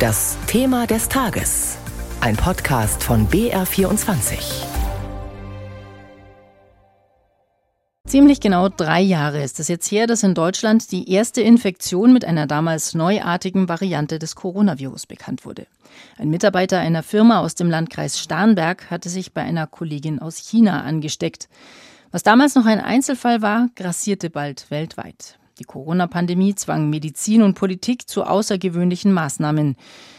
Das Thema des Tages. Ein Podcast von BR24. Ziemlich genau drei Jahre ist es jetzt her, dass in Deutschland die erste Infektion mit einer damals neuartigen Variante des Coronavirus bekannt wurde. Ein Mitarbeiter einer Firma aus dem Landkreis Starnberg hatte sich bei einer Kollegin aus China angesteckt. Was damals noch ein Einzelfall war, grassierte bald weltweit. Die Corona-Pandemie zwang Medizin und Politik zu außergewöhnlichen Maßnahmen.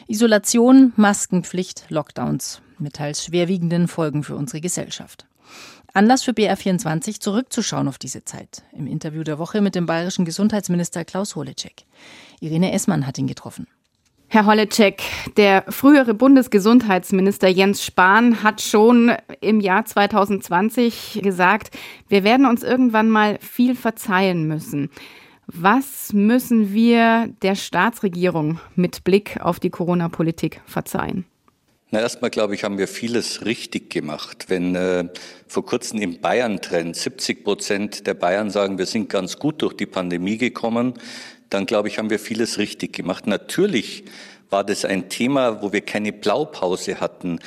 Isolation, Maskenpflicht, Lockdowns mit teils schwerwiegenden Folgen für unsere Gesellschaft. Anlass für BR24 zurückzuschauen auf diese Zeit. Im Interview der Woche mit dem bayerischen Gesundheitsminister Klaus Holecek. Irene Essmann hat ihn getroffen. Herr Holleczek, der frühere Bundesgesundheitsminister Jens Spahn hat schon im Jahr 2020 gesagt, wir werden uns irgendwann mal viel verzeihen müssen. Was müssen wir der Staatsregierung mit Blick auf die Corona-Politik verzeihen? Na, erstmal glaube ich, haben wir vieles richtig gemacht. Wenn äh, vor kurzem im Bayern-Trend 70 Prozent der Bayern sagen, wir sind ganz gut durch die Pandemie gekommen, dann glaube ich, haben wir vieles richtig gemacht. Natürlich war das ein Thema, wo wir keine Blaupause hatten.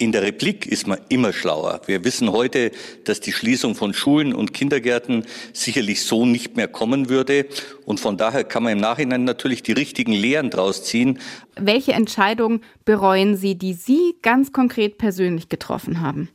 In der Replik ist man immer schlauer. Wir wissen heute, dass die Schließung von Schulen und Kindergärten sicherlich so nicht mehr kommen würde. Und von daher kann man im Nachhinein natürlich die richtigen Lehren draus ziehen. Welche Entscheidung bereuen Sie, die Sie ganz konkret persönlich getroffen haben?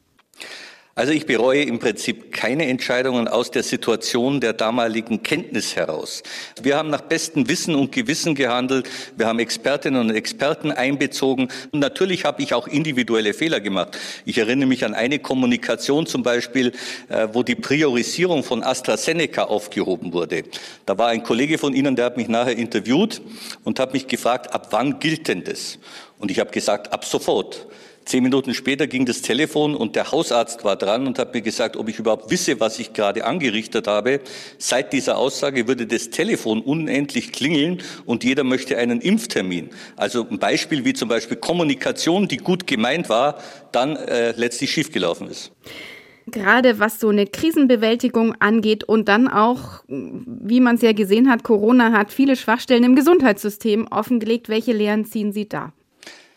Also ich bereue im Prinzip keine Entscheidungen aus der Situation der damaligen Kenntnis heraus. Wir haben nach bestem Wissen und Gewissen gehandelt. Wir haben Expertinnen und Experten einbezogen. Und natürlich habe ich auch individuelle Fehler gemacht. Ich erinnere mich an eine Kommunikation zum Beispiel, äh, wo die Priorisierung von AstraZeneca aufgehoben wurde. Da war ein Kollege von Ihnen, der hat mich nachher interviewt und hat mich gefragt, ab wann gilt denn das? Und ich habe gesagt, ab sofort. Zehn Minuten später ging das Telefon und der Hausarzt war dran und hat mir gesagt, ob ich überhaupt wisse, was ich gerade angerichtet habe. Seit dieser Aussage würde das Telefon unendlich klingeln und jeder möchte einen Impftermin. Also ein Beispiel wie zum Beispiel Kommunikation, die gut gemeint war, dann äh, letztlich schiefgelaufen ist. Gerade was so eine Krisenbewältigung angeht und dann auch, wie man es ja gesehen hat, Corona hat viele Schwachstellen im Gesundheitssystem offengelegt. Welche Lehren ziehen Sie da?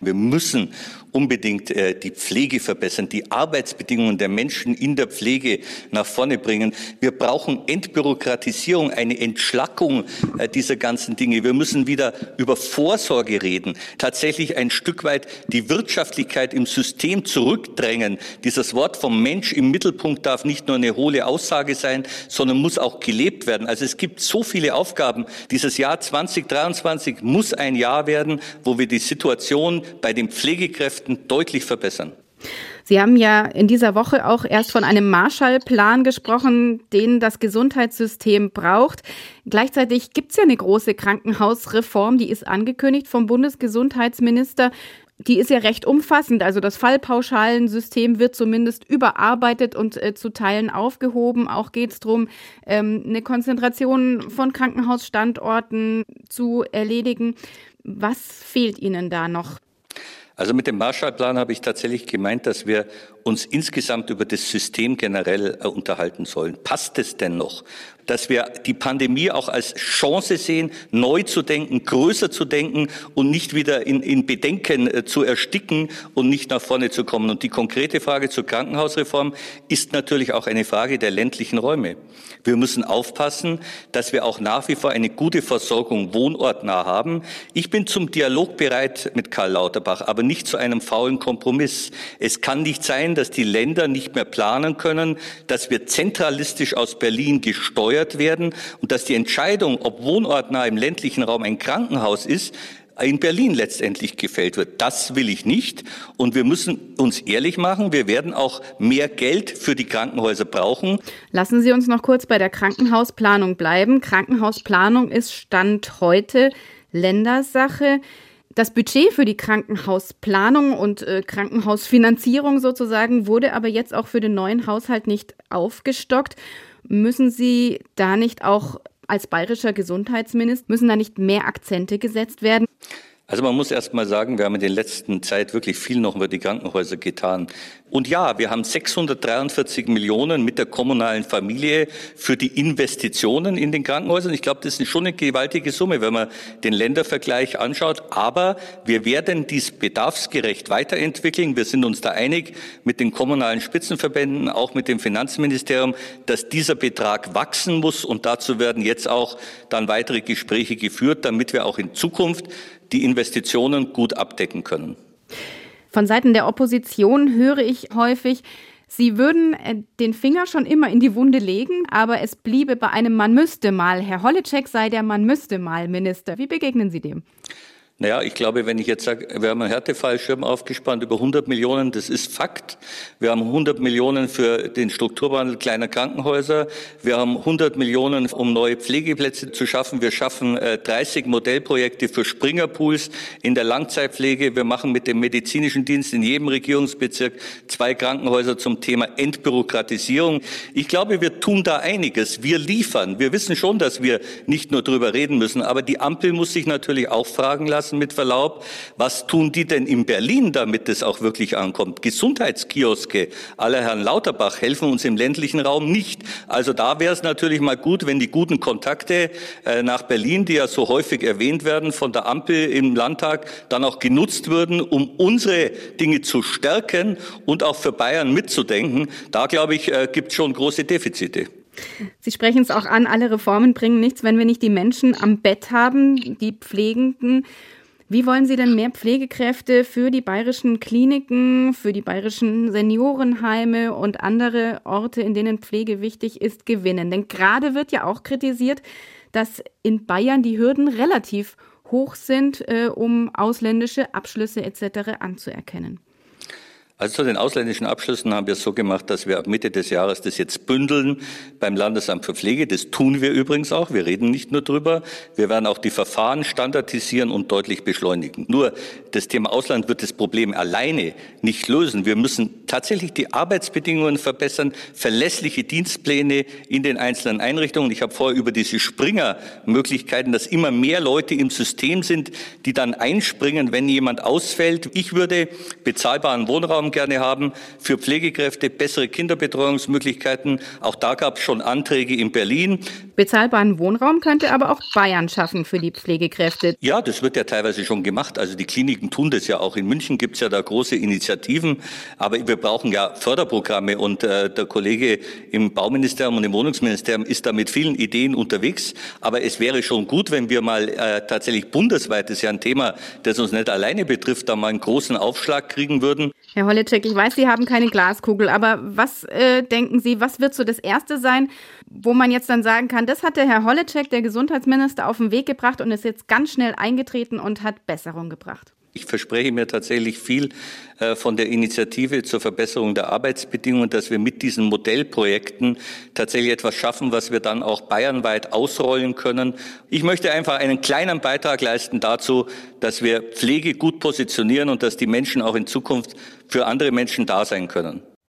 Wir müssen unbedingt äh, die Pflege verbessern, die Arbeitsbedingungen der Menschen in der Pflege nach vorne bringen. Wir brauchen Entbürokratisierung, eine Entschlackung äh, dieser ganzen Dinge. Wir müssen wieder über Vorsorge reden, tatsächlich ein Stück weit die Wirtschaftlichkeit im System zurückdrängen. Dieses Wort vom Mensch im Mittelpunkt darf nicht nur eine hohle Aussage sein, sondern muss auch gelebt werden. Also es gibt so viele Aufgaben. Dieses Jahr 2023 muss ein Jahr werden, wo wir die Situation bei den Pflegekräften deutlich verbessern. Sie haben ja in dieser Woche auch erst von einem Marshallplan gesprochen, den das Gesundheitssystem braucht. Gleichzeitig gibt es ja eine große Krankenhausreform, die ist angekündigt vom Bundesgesundheitsminister. Die ist ja recht umfassend. Also das Fallpauschalensystem wird zumindest überarbeitet und äh, zu Teilen aufgehoben. Auch geht es darum, ähm, eine Konzentration von Krankenhausstandorten zu erledigen. Was fehlt Ihnen da noch? Also mit dem Marshallplan habe ich tatsächlich gemeint, dass wir uns insgesamt über das System generell äh, unterhalten sollen. Passt es denn noch? dass wir die Pandemie auch als Chance sehen, neu zu denken, größer zu denken und nicht wieder in, in Bedenken äh, zu ersticken und nicht nach vorne zu kommen. Und die konkrete Frage zur Krankenhausreform ist natürlich auch eine Frage der ländlichen Räume. Wir müssen aufpassen, dass wir auch nach wie vor eine gute Versorgung wohnortnah haben. Ich bin zum Dialog bereit mit Karl Lauterbach, aber nicht zu einem faulen Kompromiss. Es kann nicht sein, dass die Länder nicht mehr planen können, dass wir zentralistisch aus Berlin gesteuert werden und dass die Entscheidung, ob wohnortnah im ländlichen Raum ein Krankenhaus ist, in Berlin letztendlich gefällt wird. Das will ich nicht. Und wir müssen uns ehrlich machen, wir werden auch mehr Geld für die Krankenhäuser brauchen. Lassen Sie uns noch kurz bei der Krankenhausplanung bleiben. Krankenhausplanung ist Stand heute Ländersache. Das Budget für die Krankenhausplanung und äh, Krankenhausfinanzierung sozusagen wurde aber jetzt auch für den neuen Haushalt nicht aufgestockt. Müssen Sie da nicht auch als bayerischer Gesundheitsminister, müssen da nicht mehr Akzente gesetzt werden? Also man muss erst mal sagen, wir haben in der letzten Zeit wirklich viel noch über die Krankenhäuser getan. Und ja, wir haben 643 Millionen mit der kommunalen Familie für die Investitionen in den Krankenhäusern. Ich glaube, das ist schon eine gewaltige Summe, wenn man den Ländervergleich anschaut. Aber wir werden dies bedarfsgerecht weiterentwickeln. Wir sind uns da einig mit den kommunalen Spitzenverbänden, auch mit dem Finanzministerium, dass dieser Betrag wachsen muss. Und dazu werden jetzt auch dann weitere Gespräche geführt, damit wir auch in Zukunft die Investitionen gut abdecken können. Von Seiten der Opposition höre ich häufig, Sie würden äh, den Finger schon immer in die Wunde legen, aber es bliebe bei einem Man müsste mal. Herr Holleczek sei der Man müsste mal Minister. Wie begegnen Sie dem? Naja, ich glaube, wenn ich jetzt sage, wir haben einen Härtefallschirm aufgespannt über 100 Millionen, das ist Fakt. Wir haben 100 Millionen für den Strukturwandel kleiner Krankenhäuser. Wir haben 100 Millionen, um neue Pflegeplätze zu schaffen. Wir schaffen 30 äh, Modellprojekte für Springerpools in der Langzeitpflege. Wir machen mit dem medizinischen Dienst in jedem Regierungsbezirk zwei Krankenhäuser zum Thema Entbürokratisierung. Ich glaube, wir tun da einiges. Wir liefern. Wir wissen schon, dass wir nicht nur drüber reden müssen, aber die Ampel muss sich natürlich auch fragen lassen, lassen, mit Verlaub. Was tun die denn in Berlin, damit es auch wirklich ankommt? Gesundheitskioske aller Herrn Lauterbach helfen uns im ländlichen Raum nicht. Also da wäre es natürlich mal gut, wenn die guten Kontakte äh, nach Berlin, die ja so häufig erwähnt werden von der Ampel im Landtag, dann auch genutzt würden, um unsere Dinge zu stärken und auch für Bayern mitzudenken. Da, glaube ich, äh, gibt es schon große Defizite. Sie sprechen es auch an, alle Reformen bringen nichts, wenn wir nicht die Menschen am Bett haben, die Pflegenden. Wie wollen Sie denn mehr Pflegekräfte für die bayerischen Kliniken, für die bayerischen Seniorenheime und andere Orte, in denen Pflege wichtig ist, gewinnen? Denn gerade wird ja auch kritisiert, dass in Bayern die Hürden relativ hoch sind, äh, um ausländische Abschlüsse etc. anzuerkennen. Also zu den ausländischen Abschlüssen haben wir es so gemacht, dass wir ab Mitte des Jahres das jetzt bündeln beim Landesamt für Pflege. Das tun wir übrigens auch. Wir reden nicht nur drüber. Wir werden auch die Verfahren standardisieren und deutlich beschleunigen. Nur das Thema Ausland wird das Problem alleine nicht lösen. Wir müssen tatsächlich die Arbeitsbedingungen verbessern, verlässliche Dienstpläne in den einzelnen Einrichtungen. Ich habe vorher über diese Springer-Möglichkeiten, dass immer mehr Leute im System sind, die dann einspringen, wenn jemand ausfällt. Ich würde bezahlbaren Wohnraum gerne haben, für Pflegekräfte bessere Kinderbetreuungsmöglichkeiten. Auch da gab es schon Anträge in Berlin. Bezahlbaren Wohnraum könnte aber auch Bayern schaffen für die Pflegekräfte. Ja, das wird ja teilweise schon gemacht. Also die Kliniken tun das ja auch. In München gibt es ja da große Initiativen. Aber wir brauchen ja Förderprogramme. Und äh, der Kollege im Bauministerium und im Wohnungsministerium ist da mit vielen Ideen unterwegs. Aber es wäre schon gut, wenn wir mal äh, tatsächlich bundesweit, das ist ja ein Thema, das uns nicht alleine betrifft, da mal einen großen Aufschlag kriegen würden. Herr Holleczek, ich weiß, Sie haben keine Glaskugel, aber was äh, denken Sie, was wird so das Erste sein, wo man jetzt dann sagen kann, das hat der Herr Holleczek, der Gesundheitsminister, auf den Weg gebracht und ist jetzt ganz schnell eingetreten und hat Besserung gebracht? Ich verspreche mir tatsächlich viel äh, von der Initiative zur Verbesserung der Arbeitsbedingungen, dass wir mit diesen Modellprojekten tatsächlich etwas schaffen, was wir dann auch bayernweit ausrollen können. Ich möchte einfach einen kleinen Beitrag leisten dazu, dass wir Pflege gut positionieren und dass die Menschen auch in Zukunft für andere Menschen da sein können.